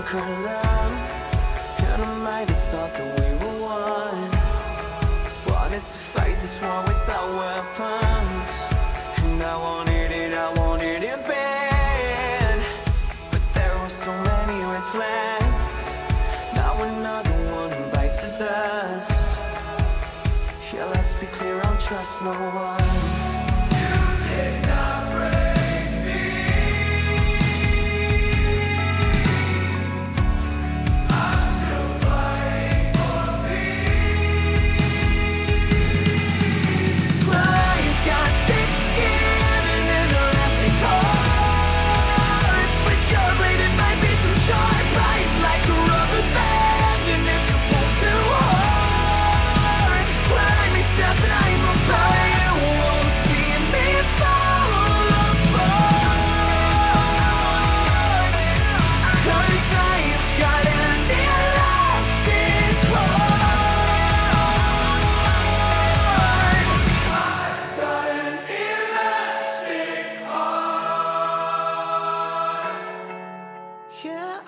some kind of love Kinda made us thought that we were one Wanted to fight this war without weapons. And I wanted it, I wanted it bad But there were so many red flags. Now another one bites the dust. Yeah, let's be clear, I don't trust no one.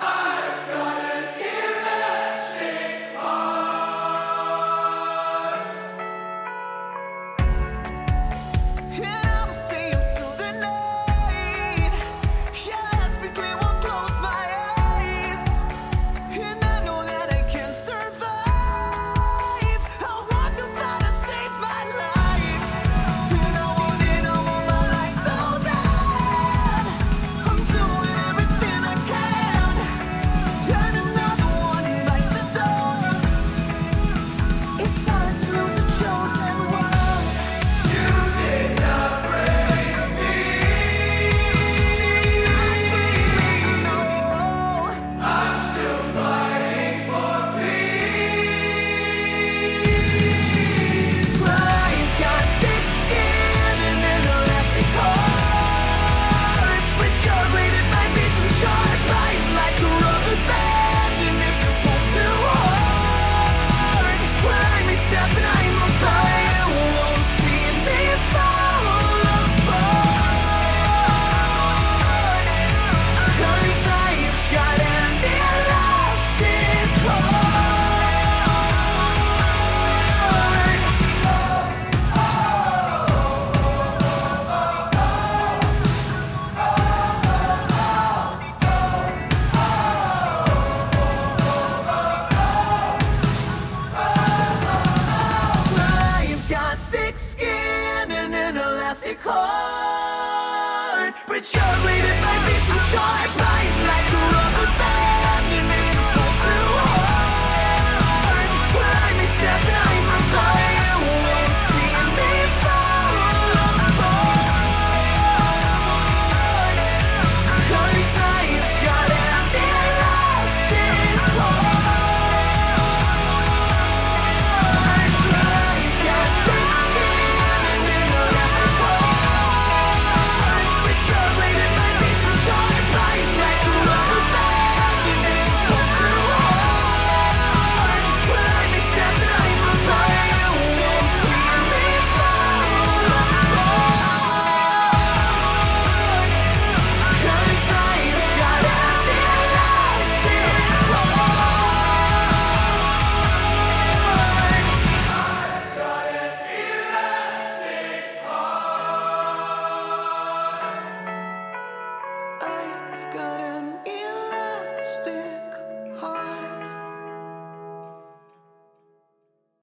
I it hard. But you're it might be too short. Blind like a rubber band.